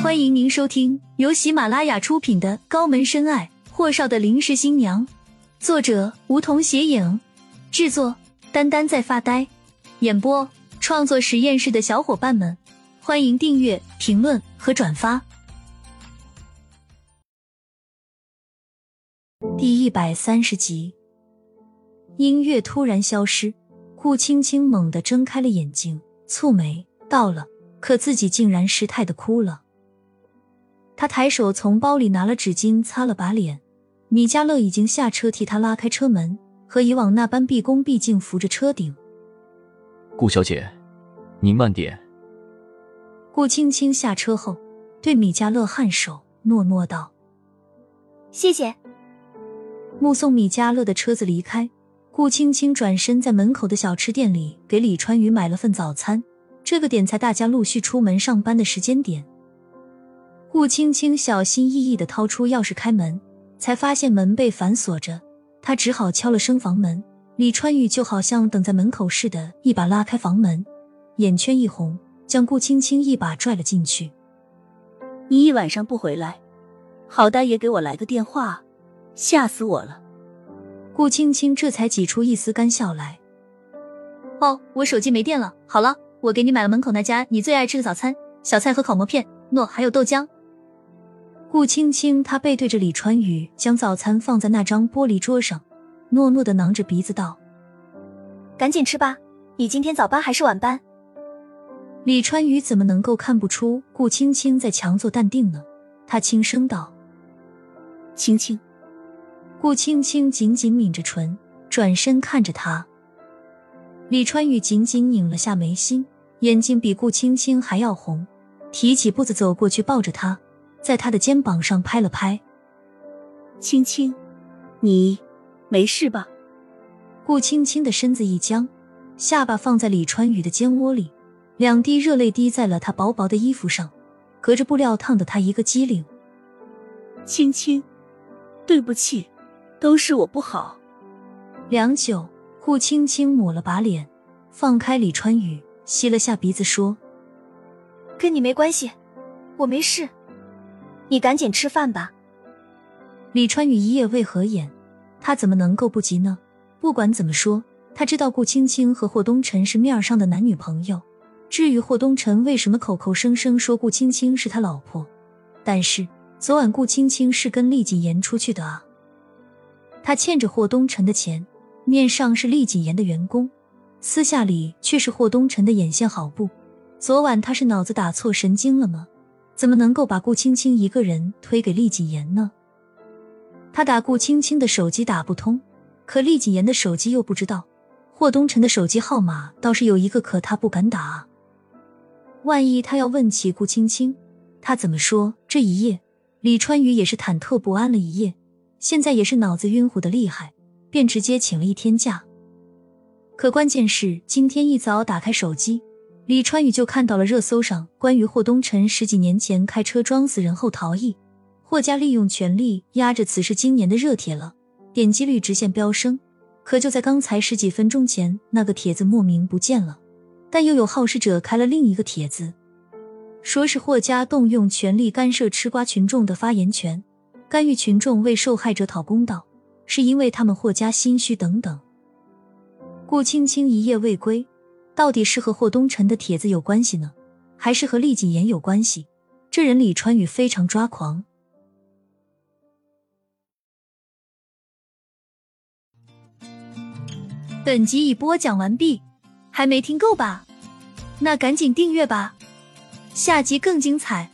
欢迎您收听由喜马拉雅出品的《高门深爱：霍少的临时新娘》，作者梧桐斜影，制作丹丹在发呆，演播创作实验室的小伙伴们，欢迎订阅、评论和转发。第一百三十集，音乐突然消失，顾青青猛地睁开了眼睛，蹙眉到了，可自己竟然失态的哭了。他抬手从包里拿了纸巾擦了把脸，米迦勒已经下车替他拉开车门，和以往那般毕恭毕敬扶着车顶。顾小姐，您慢点。顾青青下车后，对米迦勒颔首，诺诺道：“谢谢。”目送米迦勒的车子离开，顾青青转身在门口的小吃店里给李川宇买了份早餐。这个点才大家陆续出门上班的时间点。顾青青小心翼翼地掏出钥匙开门，才发现门被反锁着，她只好敲了声房门。李川玉就好像等在门口似的，一把拉开房门，眼圈一红，将顾青青一把拽了进去。你一晚上不回来，好歹也给我来个电话，吓死我了。顾青青这才挤出一丝干笑来。哦，我手机没电了。好了，我给你买了门口那家你最爱吃的早餐，小菜和烤馍片，诺，还有豆浆。顾青青，她背对着李川宇，将早餐放在那张玻璃桌上，诺诺的囊着鼻子道：“赶紧吃吧，你今天早班还是晚班？”李川宇怎么能够看不出顾青青在强作淡定呢？他轻声道：“青青。”顾青青紧紧抿着唇，转身看着他。李川宇紧紧拧了下眉心，眼睛比顾青青还要红，提起步子走过去，抱着她。在他的肩膀上拍了拍，青青，你没事吧？顾青青的身子一僵，下巴放在李川宇的肩窝里，两滴热泪滴在了他薄薄的衣服上，隔着布料烫的他一个机灵。青青，对不起，都是我不好。良久，顾青青抹了把脸，放开李川宇，吸了下鼻子说：“跟你没关系，我没事。”你赶紧吃饭吧。李川宇一夜未合眼，他怎么能够不急呢？不管怎么说，他知道顾青青和霍东辰是面上的男女朋友。至于霍东辰为什么口口声声说顾青青是他老婆，但是昨晚顾青青是跟厉谨言出去的啊。他欠着霍东辰的钱，面上是厉谨言的员工，私下里却是霍东辰的眼线好布。昨晚他是脑子打错神经了吗？怎么能够把顾青青一个人推给厉谨言呢？他打顾青青的手机打不通，可厉谨言的手机又不知道。霍东辰的手机号码倒是有一个，可他不敢打。万一他要问起顾青青，他怎么说？这一夜，李川宇也是忐忑不安了一夜，现在也是脑子晕乎的厉害，便直接请了一天假。可关键是今天一早打开手机。李川宇就看到了热搜上关于霍东辰十几年前开车撞死人后逃逸，霍家利用权力压着此事今年的热帖了，点击率直线飙升。可就在刚才十几分钟前，那个帖子莫名不见了，但又有好事者开了另一个帖子，说是霍家动用权力干涉吃瓜群众的发言权，干预群众为受害者讨公道，是因为他们霍家心虚等等。顾青青一夜未归。到底是和霍东辰的帖子有关系呢，还是和厉谨言有关系？这人李川宇非常抓狂。本集已播讲完毕，还没听够吧？那赶紧订阅吧，下集更精彩。